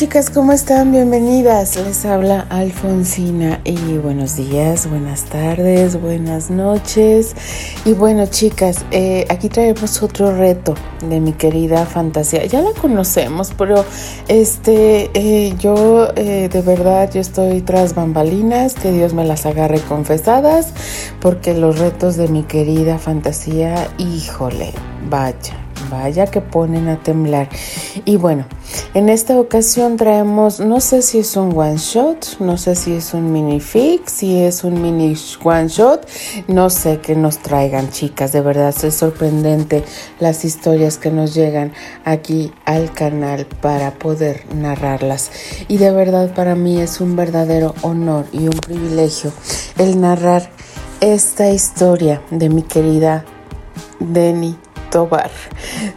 Chicas, ¿cómo están? Bienvenidas. Les habla Alfonsina y buenos días, buenas tardes, buenas noches. Y bueno chicas, eh, aquí traemos otro reto de mi querida fantasía. Ya la conocemos, pero este, eh, yo eh, de verdad, yo estoy tras bambalinas, que Dios me las agarre confesadas, porque los retos de mi querida fantasía, híjole, vaya Vaya que ponen a temblar. Y bueno, en esta ocasión traemos, no sé si es un one shot, no sé si es un mini fix, si es un mini one shot, no sé qué nos traigan chicas, de verdad es sorprendente las historias que nos llegan aquí al canal para poder narrarlas. Y de verdad para mí es un verdadero honor y un privilegio el narrar esta historia de mi querida Denny Tobar.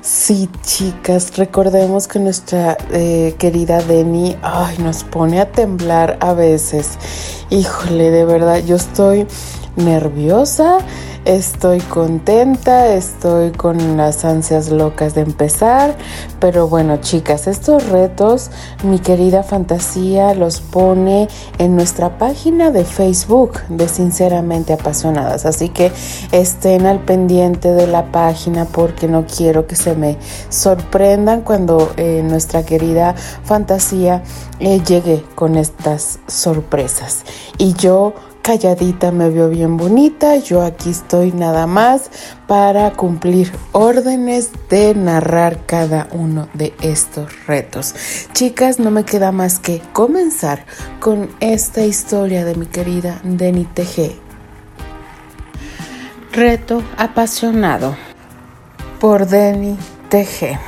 Sí, chicas, recordemos que nuestra eh, querida Denny, ay, nos pone a temblar a veces. Híjole, de verdad, yo estoy nerviosa Estoy contenta, estoy con las ansias locas de empezar, pero bueno chicas, estos retos mi querida fantasía los pone en nuestra página de Facebook de Sinceramente Apasionadas, así que estén al pendiente de la página porque no quiero que se me sorprendan cuando eh, nuestra querida fantasía eh, llegue con estas sorpresas. Y yo calladita me veo bien bonita, yo aquí estoy nada más para cumplir órdenes de narrar cada uno de estos retos. Chicas, no me queda más que comenzar con esta historia de mi querida Denny TG. Reto apasionado por Denny TG.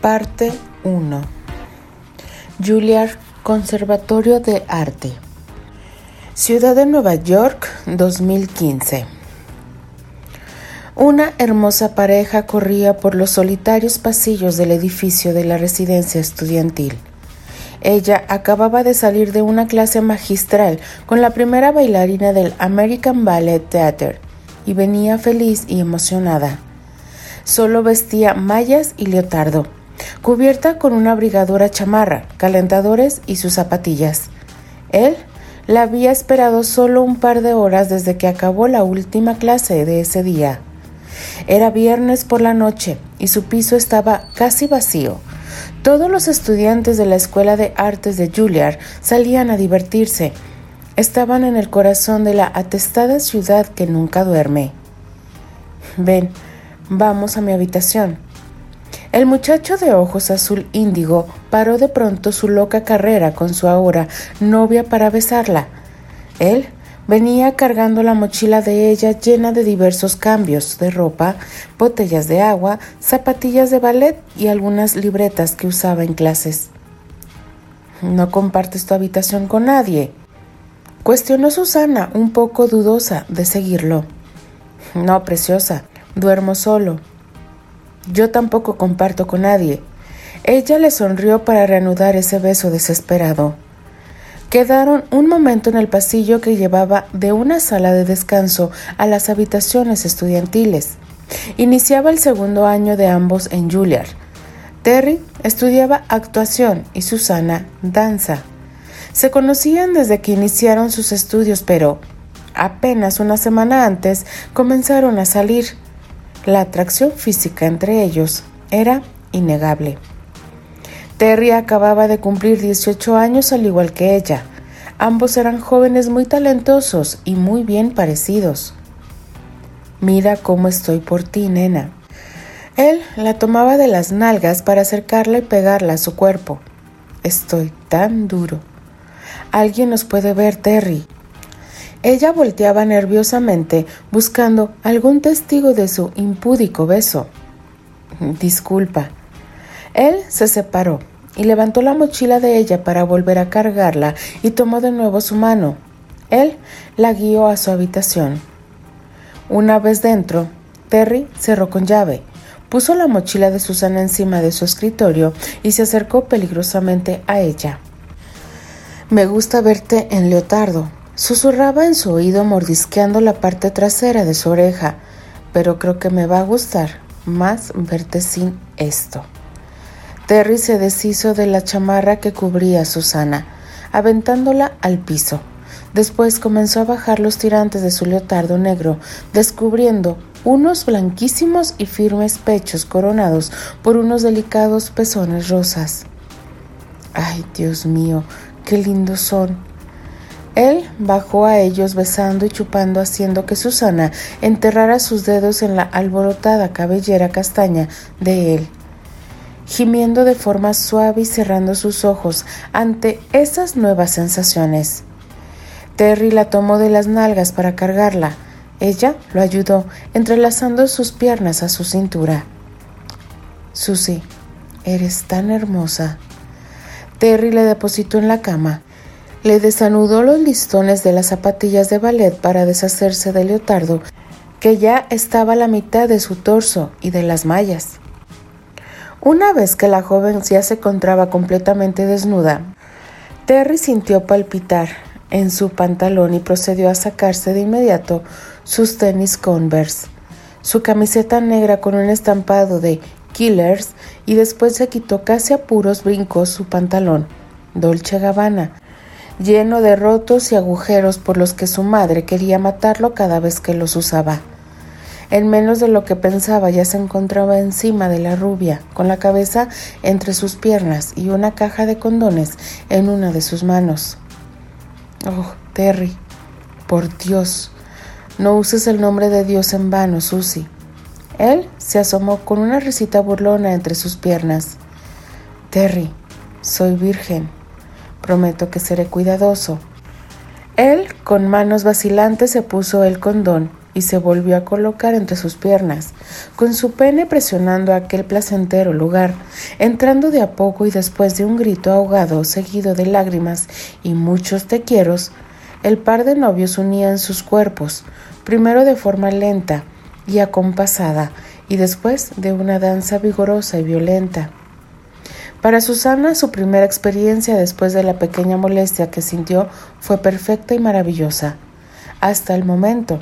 Parte 1. Juliard Conservatorio de Arte. Ciudad de Nueva York, 2015. Una hermosa pareja corría por los solitarios pasillos del edificio de la residencia estudiantil. Ella acababa de salir de una clase magistral con la primera bailarina del American Ballet Theater y venía feliz y emocionada. Solo vestía mallas y leotardo cubierta con una abrigadora chamarra, calentadores y sus zapatillas. Él la había esperado solo un par de horas desde que acabó la última clase de ese día. Era viernes por la noche y su piso estaba casi vacío. Todos los estudiantes de la Escuela de Artes de Juilliard salían a divertirse. Estaban en el corazón de la atestada ciudad que nunca duerme. Ven, vamos a mi habitación, el muchacho de ojos azul índigo paró de pronto su loca carrera con su ahora novia para besarla. Él venía cargando la mochila de ella llena de diversos cambios de ropa, botellas de agua, zapatillas de ballet y algunas libretas que usaba en clases. ¿No compartes tu habitación con nadie? Cuestionó Susana, un poco dudosa de seguirlo. No, preciosa, duermo solo. Yo tampoco comparto con nadie. Ella le sonrió para reanudar ese beso desesperado. Quedaron un momento en el pasillo que llevaba de una sala de descanso a las habitaciones estudiantiles. Iniciaba el segundo año de ambos en Juilliard. Terry estudiaba actuación y Susana danza. Se conocían desde que iniciaron sus estudios, pero apenas una semana antes comenzaron a salir. La atracción física entre ellos era innegable. Terry acababa de cumplir 18 años al igual que ella. Ambos eran jóvenes muy talentosos y muy bien parecidos. Mira cómo estoy por ti, nena. Él la tomaba de las nalgas para acercarla y pegarla a su cuerpo. Estoy tan duro. Alguien nos puede ver, Terry. Ella volteaba nerviosamente buscando algún testigo de su impúdico beso. Disculpa. Él se separó y levantó la mochila de ella para volver a cargarla y tomó de nuevo su mano. Él la guió a su habitación. Una vez dentro, Terry cerró con llave, puso la mochila de Susana encima de su escritorio y se acercó peligrosamente a ella. Me gusta verte en leotardo, Susurraba en su oído mordisqueando la parte trasera de su oreja, pero creo que me va a gustar más verte sin esto. Terry se deshizo de la chamarra que cubría a Susana, aventándola al piso. Después comenzó a bajar los tirantes de su leotardo negro, descubriendo unos blanquísimos y firmes pechos coronados por unos delicados pezones rosas. Ay, Dios mío, qué lindos son. Él bajó a ellos besando y chupando, haciendo que Susana enterrara sus dedos en la alborotada cabellera castaña de él, gimiendo de forma suave y cerrando sus ojos ante esas nuevas sensaciones. Terry la tomó de las nalgas para cargarla. Ella lo ayudó, entrelazando sus piernas a su cintura. Susy, eres tan hermosa. Terry le depositó en la cama. Le desanudó los listones de las zapatillas de ballet para deshacerse del leotardo, que ya estaba a la mitad de su torso y de las mallas. Una vez que la joven ya se encontraba completamente desnuda, Terry sintió palpitar en su pantalón y procedió a sacarse de inmediato sus tenis Converse, su camiseta negra con un estampado de Killers y después se quitó casi a puros brincos su pantalón, Dolce Gabbana, lleno de rotos y agujeros por los que su madre quería matarlo cada vez que los usaba. En menos de lo que pensaba ya se encontraba encima de la rubia, con la cabeza entre sus piernas y una caja de condones en una de sus manos. Oh, Terry, por Dios, no uses el nombre de Dios en vano, Susy. Él se asomó con una risita burlona entre sus piernas. Terry, soy virgen. Prometo que seré cuidadoso. Él, con manos vacilantes, se puso el condón y se volvió a colocar entre sus piernas, con su pene presionando aquel placentero lugar, entrando de a poco y después de un grito ahogado seguido de lágrimas y muchos te el par de novios unían sus cuerpos, primero de forma lenta, y acompasada, y después de una danza vigorosa y violenta. Para Susana, su primera experiencia después de la pequeña molestia que sintió fue perfecta y maravillosa, hasta el momento.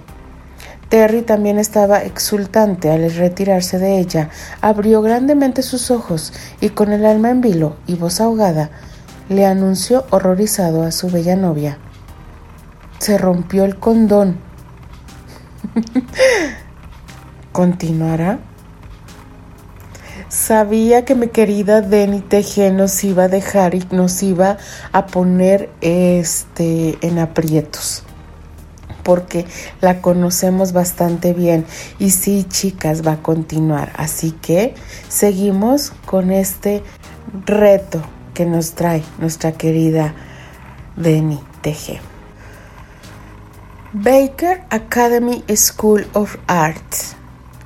Terry también estaba exultante al retirarse de ella, abrió grandemente sus ojos y con el alma en vilo y voz ahogada, le anunció horrorizado a su bella novia. Se rompió el condón. ¿Continuará? Sabía que mi querida Denny Teje nos iba a dejar y nos iba a poner este en aprietos porque la conocemos bastante bien. Y sí chicas va a continuar. Así que seguimos con este reto que nos trae nuestra querida Denny Teje Baker Academy School of Arts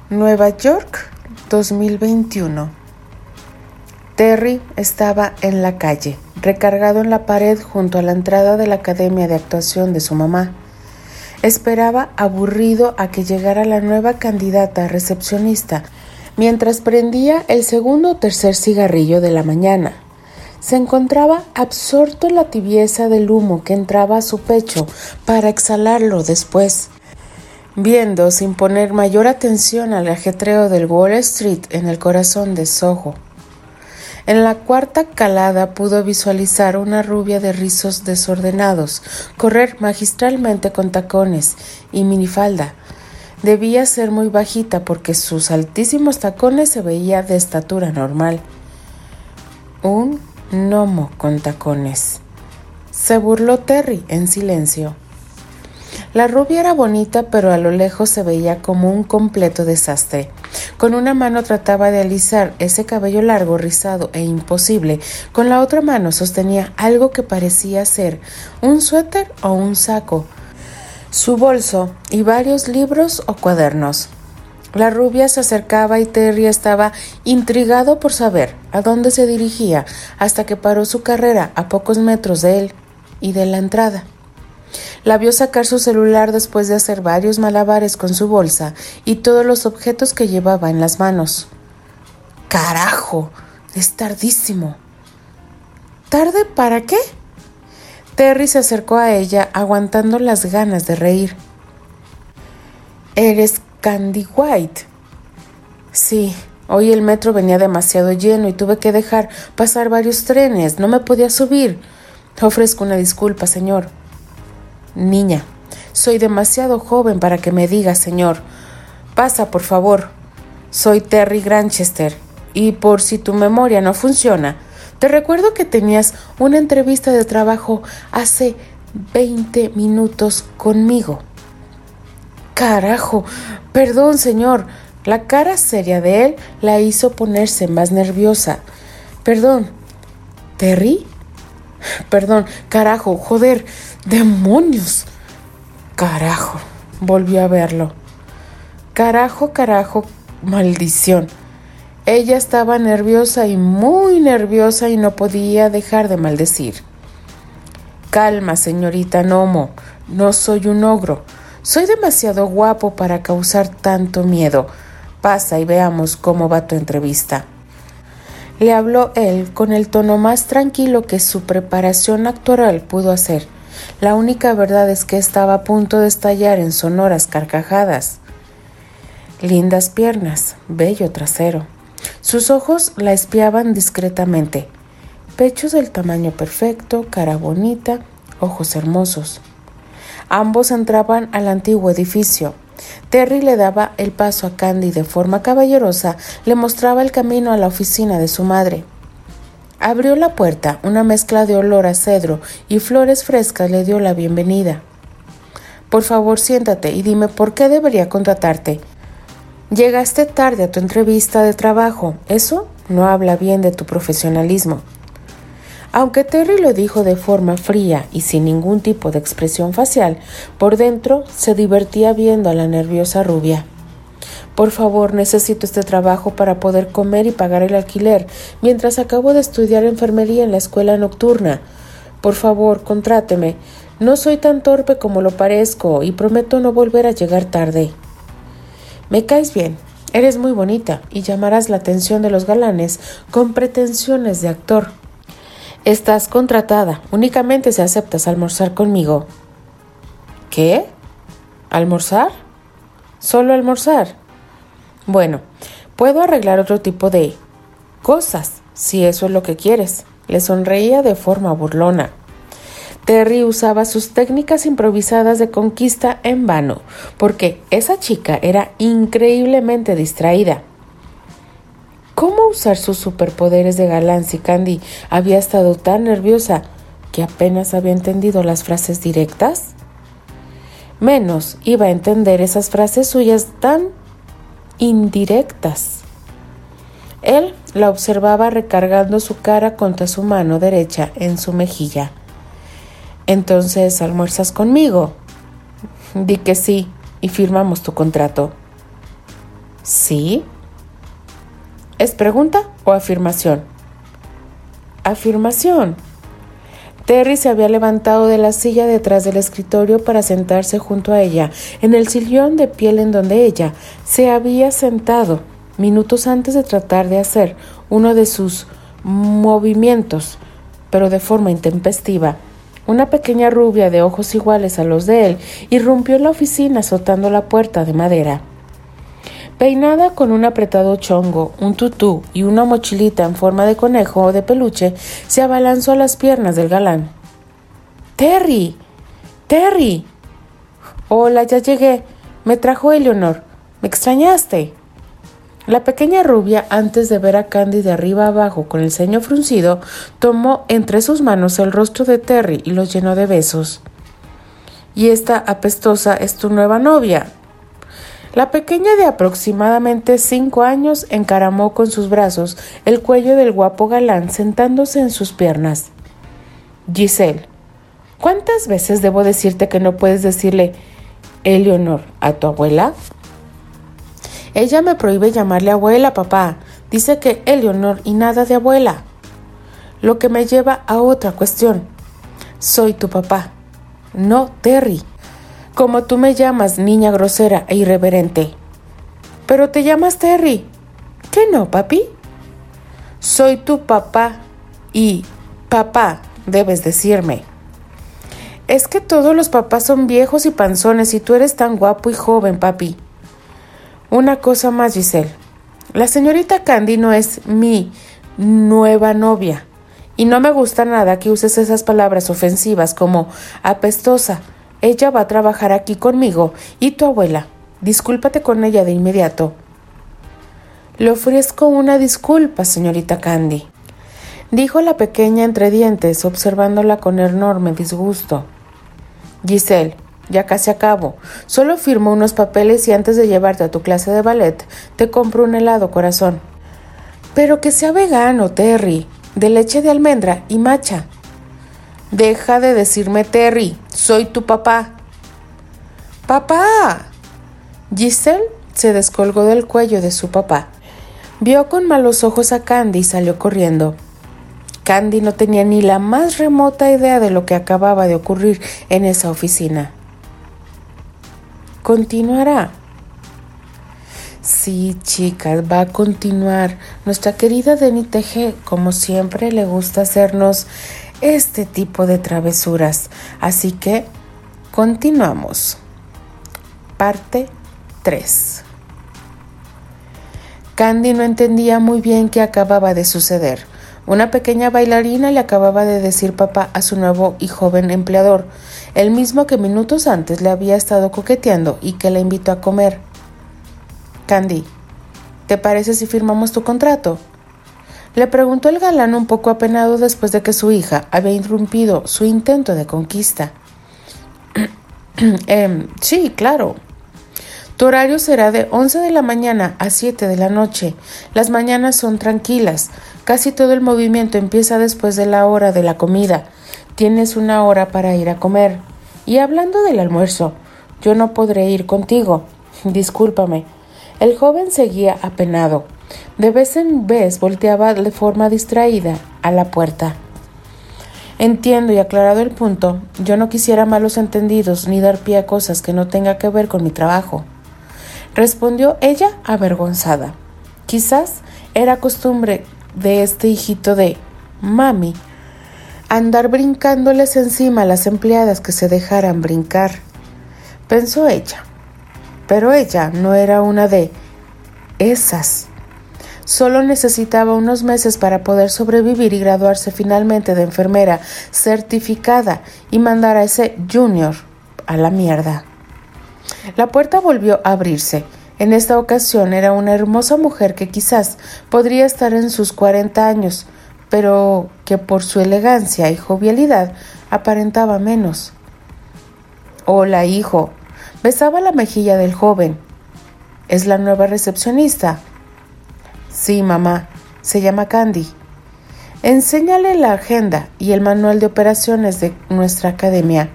Nueva York 2021. Terry estaba en la calle, recargado en la pared junto a la entrada de la academia de actuación de su mamá. Esperaba aburrido a que llegara la nueva candidata recepcionista, mientras prendía el segundo o tercer cigarrillo de la mañana. Se encontraba absorto en la tibieza del humo que entraba a su pecho para exhalarlo después viendo sin poner mayor atención al ajetreo del Wall Street en el corazón de Soho. En la cuarta calada pudo visualizar una rubia de rizos desordenados correr magistralmente con tacones y minifalda. Debía ser muy bajita porque sus altísimos tacones se veía de estatura normal. Un gnomo con tacones. Se burló Terry en silencio. La rubia era bonita, pero a lo lejos se veía como un completo desastre. Con una mano trataba de alisar ese cabello largo, rizado e imposible. Con la otra mano sostenía algo que parecía ser un suéter o un saco, su bolso y varios libros o cuadernos. La rubia se acercaba y Terry estaba intrigado por saber a dónde se dirigía hasta que paró su carrera a pocos metros de él y de la entrada. La vio sacar su celular después de hacer varios malabares con su bolsa y todos los objetos que llevaba en las manos. ¡Carajo! Es tardísimo. ¿Tarde para qué? Terry se acercó a ella, aguantando las ganas de reír. ¿Eres Candy White? Sí, Hoy el metro venía demasiado lleno y tuve que dejar pasar varios trenes. No me podía subir. Ofrezco una disculpa, señor. Niña, soy demasiado joven para que me diga, señor. Pasa, por favor. Soy Terry Granchester. Y por si tu memoria no funciona, te recuerdo que tenías una entrevista de trabajo hace 20 minutos conmigo. Carajo. Perdón, señor. La cara seria de él la hizo ponerse más nerviosa. Perdón. ¿Terry? Perdón, carajo, joder, demonios. Carajo, volvió a verlo. Carajo, carajo, maldición. Ella estaba nerviosa y muy nerviosa y no podía dejar de maldecir. Calma, señorita Nomo, no soy un ogro. Soy demasiado guapo para causar tanto miedo. Pasa y veamos cómo va tu entrevista. Le habló él con el tono más tranquilo que su preparación actoral pudo hacer. La única verdad es que estaba a punto de estallar en sonoras carcajadas. Lindas piernas, bello trasero. Sus ojos la espiaban discretamente. Pechos del tamaño perfecto, cara bonita, ojos hermosos. Ambos entraban al antiguo edificio. Terry le daba el paso a Candy de forma caballerosa, le mostraba el camino a la oficina de su madre. Abrió la puerta, una mezcla de olor a cedro y flores frescas le dio la bienvenida. Por favor, siéntate y dime por qué debería contratarte. Llegaste tarde a tu entrevista de trabajo. Eso no habla bien de tu profesionalismo. Aunque Terry lo dijo de forma fría y sin ningún tipo de expresión facial, por dentro se divertía viendo a la nerviosa rubia. Por favor, necesito este trabajo para poder comer y pagar el alquiler, mientras acabo de estudiar enfermería en la escuela nocturna. Por favor, contráteme. No soy tan torpe como lo parezco y prometo no volver a llegar tarde. Me caes bien, eres muy bonita y llamarás la atención de los galanes con pretensiones de actor. Estás contratada. Únicamente si aceptas almorzar conmigo. ¿Qué? ¿Almorzar? ¿Solo almorzar? Bueno, puedo arreglar otro tipo de cosas, si eso es lo que quieres. Le sonreía de forma burlona. Terry usaba sus técnicas improvisadas de conquista en vano, porque esa chica era increíblemente distraída. ¿Cómo usar sus superpoderes de galán si Candy había estado tan nerviosa que apenas había entendido las frases directas? Menos iba a entender esas frases suyas tan indirectas. Él la observaba recargando su cara contra su mano derecha en su mejilla. Entonces, ¿almuerzas conmigo? Di que sí y firmamos tu contrato. ¿Sí? ¿Es pregunta o afirmación? Afirmación. Terry se había levantado de la silla detrás del escritorio para sentarse junto a ella, en el sillón de piel en donde ella se había sentado minutos antes de tratar de hacer uno de sus movimientos, pero de forma intempestiva. Una pequeña rubia de ojos iguales a los de él irrumpió en la oficina azotando la puerta de madera. Peinada con un apretado chongo, un tutú y una mochilita en forma de conejo o de peluche, se abalanzó a las piernas del galán. Terry. Terry. Hola, ya llegué. Me trajo Eleonor. ¿Me extrañaste? La pequeña rubia, antes de ver a Candy de arriba abajo con el ceño fruncido, tomó entre sus manos el rostro de Terry y lo llenó de besos. Y esta apestosa es tu nueva novia, la pequeña de aproximadamente cinco años encaramó con sus brazos el cuello del guapo galán sentándose en sus piernas. Giselle, ¿cuántas veces debo decirte que no puedes decirle Eleonor a tu abuela? Ella me prohíbe llamarle abuela, papá. Dice que Eleonor y nada de abuela. Lo que me lleva a otra cuestión. Soy tu papá, no Terry como tú me llamas, niña grosera e irreverente. Pero te llamas Terry. ¿Qué no, papi? Soy tu papá y papá, debes decirme. Es que todos los papás son viejos y panzones y tú eres tan guapo y joven, papi. Una cosa más, Giselle. La señorita Candy no es mi nueva novia. Y no me gusta nada que uses esas palabras ofensivas como apestosa. Ella va a trabajar aquí conmigo y tu abuela. Discúlpate con ella de inmediato. Le ofrezco una disculpa, señorita Candy, dijo la pequeña entre dientes, observándola con enorme disgusto. Giselle, ya casi acabo. Solo firmo unos papeles y antes de llevarte a tu clase de ballet, te compro un helado, corazón. Pero que sea vegano, Terry, de leche de almendra y macha. Deja de decirme Terry, soy tu papá. ¡Papá! Giselle se descolgó del cuello de su papá. Vio con malos ojos a Candy y salió corriendo. Candy no tenía ni la más remota idea de lo que acababa de ocurrir en esa oficina. Continuará. Sí, chicas, va a continuar. Nuestra querida Denny Teje, como siempre, le gusta hacernos este tipo de travesuras. Así que continuamos. Parte 3. Candy no entendía muy bien qué acababa de suceder. Una pequeña bailarina le acababa de decir papá a su nuevo y joven empleador, el mismo que minutos antes le había estado coqueteando y que la invitó a comer. Candy, ¿te parece si firmamos tu contrato? Le preguntó el galán un poco apenado después de que su hija había interrumpido su intento de conquista. eh, sí, claro. Tu horario será de 11 de la mañana a 7 de la noche. Las mañanas son tranquilas. Casi todo el movimiento empieza después de la hora de la comida. Tienes una hora para ir a comer. Y hablando del almuerzo, yo no podré ir contigo. Discúlpame. El joven seguía apenado. De vez en vez volteaba de forma distraída a la puerta. Entiendo y aclarado el punto, yo no quisiera malos entendidos ni dar pie a cosas que no tenga que ver con mi trabajo. Respondió ella avergonzada. Quizás era costumbre de este hijito de mami andar brincándoles encima a las empleadas que se dejaran brincar. Pensó ella. Pero ella no era una de esas. Solo necesitaba unos meses para poder sobrevivir y graduarse finalmente de enfermera certificada y mandar a ese junior a la mierda. La puerta volvió a abrirse. En esta ocasión era una hermosa mujer que quizás podría estar en sus cuarenta años, pero que por su elegancia y jovialidad aparentaba menos. Hola, hijo, Besaba la mejilla del joven. ¿Es la nueva recepcionista? Sí, mamá. Se llama Candy. Enséñale la agenda y el manual de operaciones de nuestra academia.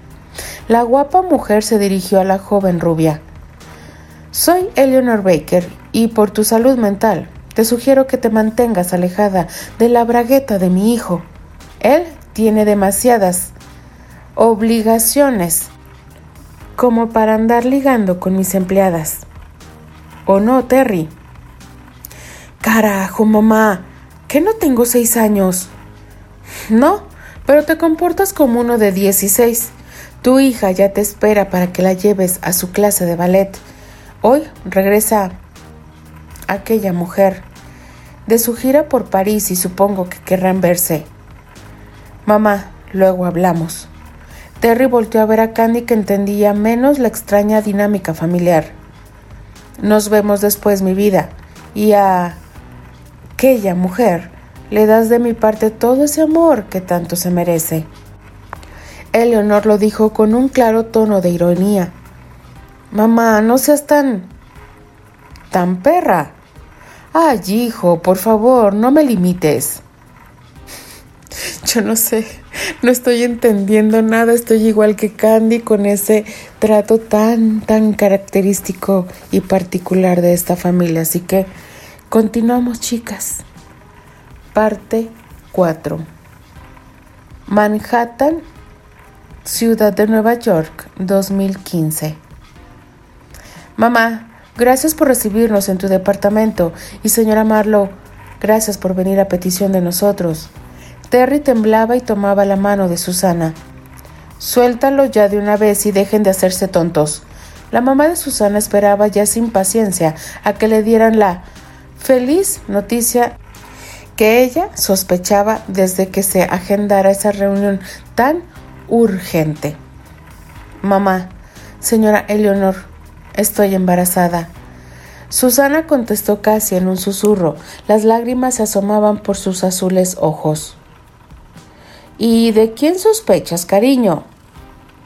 La guapa mujer se dirigió a la joven rubia. Soy Eleanor Baker y por tu salud mental te sugiero que te mantengas alejada de la bragueta de mi hijo. Él tiene demasiadas obligaciones como para andar ligando con mis empleadas. ¿O no, Terry? Carajo, mamá, que no tengo seis años. No, pero te comportas como uno de dieciséis. Tu hija ya te espera para que la lleves a su clase de ballet. Hoy regresa aquella mujer de su gira por París y supongo que querrán verse. Mamá, luego hablamos. Terry volteó a ver a Candy que entendía menos la extraña dinámica familiar. Nos vemos después, mi vida. Y a aquella mujer le das de mi parte todo ese amor que tanto se merece. Eleonor lo dijo con un claro tono de ironía. Mamá, no seas tan... tan perra. Ay, hijo, por favor, no me limites. Yo no sé, no estoy entendiendo nada, estoy igual que Candy con ese trato tan, tan característico y particular de esta familia. Así que continuamos, chicas. Parte 4. Manhattan, Ciudad de Nueva York, 2015. Mamá, gracias por recibirnos en tu departamento y señora Marlowe, gracias por venir a petición de nosotros. Terry temblaba y tomaba la mano de Susana. Suéltalo ya de una vez y dejen de hacerse tontos. La mamá de Susana esperaba ya sin paciencia a que le dieran la Feliz noticia que ella sospechaba desde que se agendara esa reunión tan urgente. Mamá, señora Eleonor, estoy embarazada. Susana contestó casi en un susurro. Las lágrimas se asomaban por sus azules ojos. ¿Y de quién sospechas, cariño?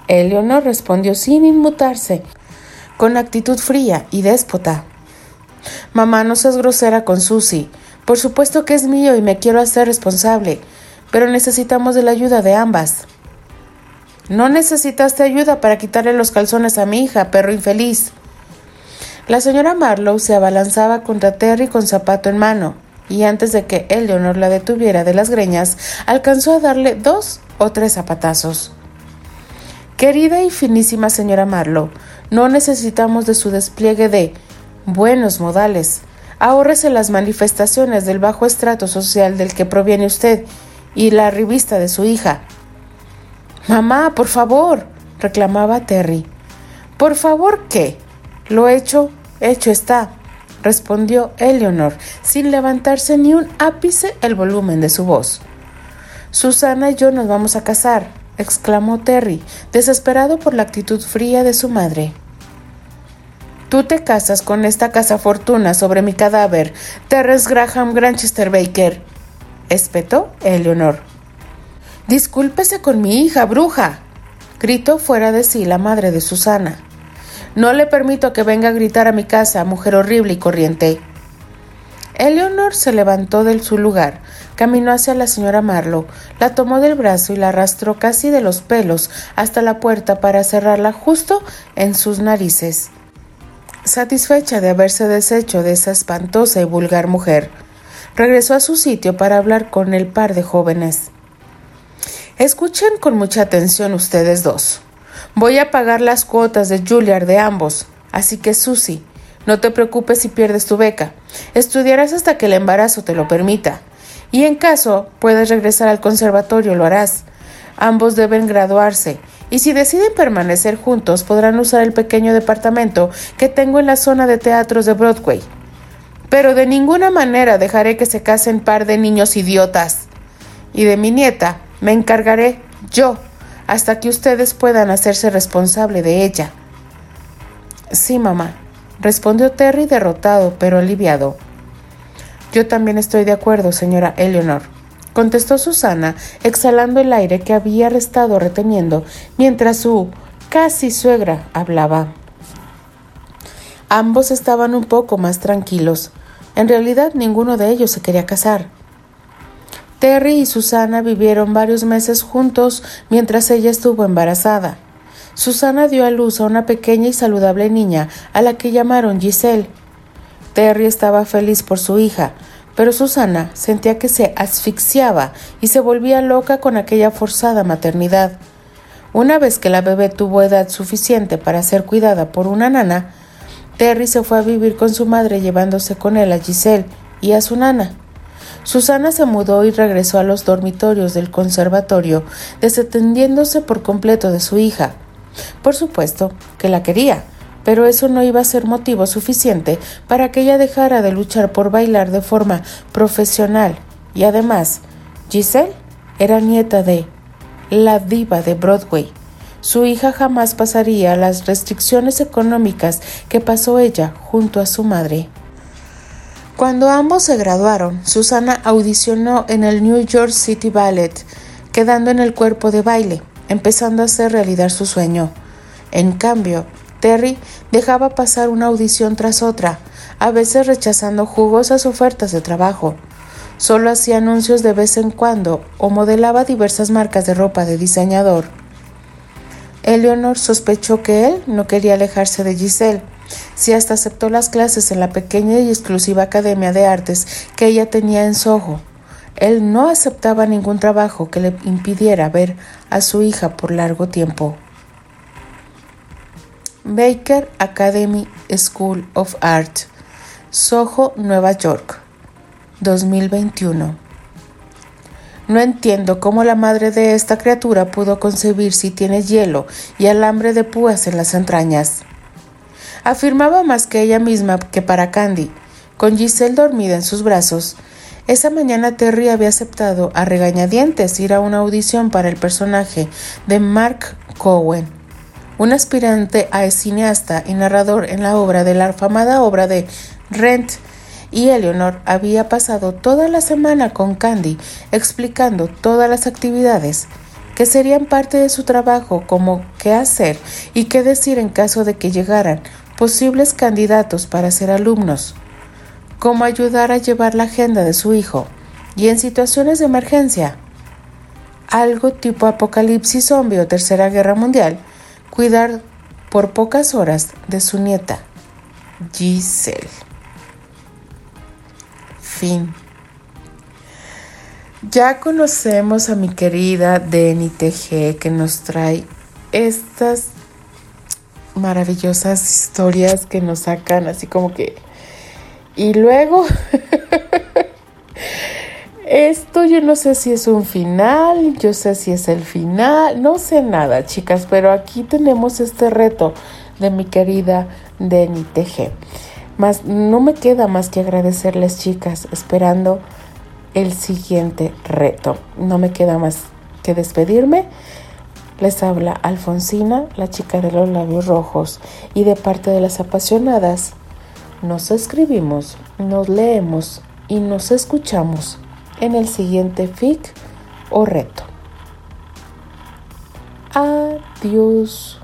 Eleonor respondió sin inmutarse, con actitud fría y déspota. Mamá, no seas grosera con Susy. Por supuesto que es mío y me quiero hacer responsable, pero necesitamos de la ayuda de ambas. No necesitaste ayuda para quitarle los calzones a mi hija, perro infeliz. La señora Marlowe se abalanzaba contra Terry con zapato en mano, y antes de que Eleanor la detuviera de las greñas, alcanzó a darle dos o tres zapatazos. Querida y finísima señora Marlowe, no necesitamos de su despliegue de buenos modales. Ahórrese las manifestaciones del bajo estrato social del que proviene usted y la revista de su hija. Mamá, por favor, reclamaba Terry. ¿Por favor qué? Lo hecho, hecho está, respondió Eleanor, sin levantarse ni un ápice el volumen de su voz. Susana y yo nos vamos a casar, exclamó Terry, desesperado por la actitud fría de su madre. Tú te casas con esta casa fortuna sobre mi cadáver, Terrence Graham Granchester Baker, espetó Eleanor. Discúlpese con mi hija, bruja, gritó fuera de sí la madre de Susana. No le permito que venga a gritar a mi casa, mujer horrible y corriente. Eleanor se levantó de su lugar, caminó hacia la señora Marlowe, la tomó del brazo y la arrastró casi de los pelos hasta la puerta para cerrarla justo en sus narices satisfecha de haberse deshecho de esa espantosa y vulgar mujer, regresó a su sitio para hablar con el par de jóvenes. Escuchen con mucha atención ustedes dos. Voy a pagar las cuotas de Juilliard de ambos, así que Susie, no te preocupes si pierdes tu beca. Estudiarás hasta que el embarazo te lo permita. Y en caso puedes regresar al conservatorio, lo harás. Ambos deben graduarse y si deciden permanecer juntos podrán usar el pequeño departamento que tengo en la zona de teatros de Broadway. Pero de ninguna manera dejaré que se casen par de niños idiotas. Y de mi nieta me encargaré yo hasta que ustedes puedan hacerse responsable de ella. Sí, mamá, respondió Terry derrotado pero aliviado. Yo también estoy de acuerdo, señora Eleanor contestó Susana, exhalando el aire que había estado reteniendo mientras su casi suegra hablaba. Ambos estaban un poco más tranquilos. En realidad ninguno de ellos se quería casar. Terry y Susana vivieron varios meses juntos mientras ella estuvo embarazada. Susana dio a luz a una pequeña y saludable niña a la que llamaron Giselle. Terry estaba feliz por su hija, pero Susana sentía que se asfixiaba y se volvía loca con aquella forzada maternidad. Una vez que la bebé tuvo edad suficiente para ser cuidada por una nana, Terry se fue a vivir con su madre llevándose con él a Giselle y a su nana. Susana se mudó y regresó a los dormitorios del conservatorio, desatendiéndose por completo de su hija. Por supuesto que la quería, pero eso no iba a ser motivo suficiente para que ella dejara de luchar por bailar de forma profesional. Y además, Giselle era nieta de la diva de Broadway. Su hija jamás pasaría las restricciones económicas que pasó ella junto a su madre. Cuando ambos se graduaron, Susana audicionó en el New York City Ballet, quedando en el cuerpo de baile, empezando a hacer realidad su sueño. En cambio, Terry dejaba pasar una audición tras otra, a veces rechazando jugosas ofertas de trabajo. Solo hacía anuncios de vez en cuando o modelaba diversas marcas de ropa de diseñador. Eleanor sospechó que él no quería alejarse de Giselle, si hasta aceptó las clases en la pequeña y exclusiva academia de artes que ella tenía en Soho. Él no aceptaba ningún trabajo que le impidiera ver a su hija por largo tiempo. Baker Academy School of Art, Soho, Nueva York, 2021. No entiendo cómo la madre de esta criatura pudo concebir si tiene hielo y alambre de púas en las entrañas. Afirmaba más que ella misma que para Candy, Con Giselle dormida en sus brazos, esa mañana Terry había aceptado a regañadientes ir a una audición para el personaje de Mark Cowen, un aspirante a cineasta y narrador en la obra de la afamada obra de Rent, y Eleanor había pasado toda la semana con Candy explicando todas las actividades que serían parte de su trabajo, como qué hacer y qué decir en caso de que llegaran posibles candidatos para ser alumnos, cómo ayudar a llevar la agenda de su hijo y en situaciones de emergencia, algo tipo apocalipsis zombie o tercera guerra mundial, cuidar por pocas horas de su nieta, Giselle. Fin. Ya conocemos a mi querida Deni TG que nos trae estas maravillosas historias que nos sacan así como que... Y luego... Esto yo no sé si es un final, yo sé si es el final, no sé nada, chicas, pero aquí tenemos este reto de mi querida Deni TG. Más, no me queda más que agradecerles, chicas, esperando el siguiente reto. No me queda más que despedirme. Les habla Alfonsina, la chica de los labios rojos, y de parte de las apasionadas, nos escribimos, nos leemos y nos escuchamos en el siguiente FIC o reto. Adiós.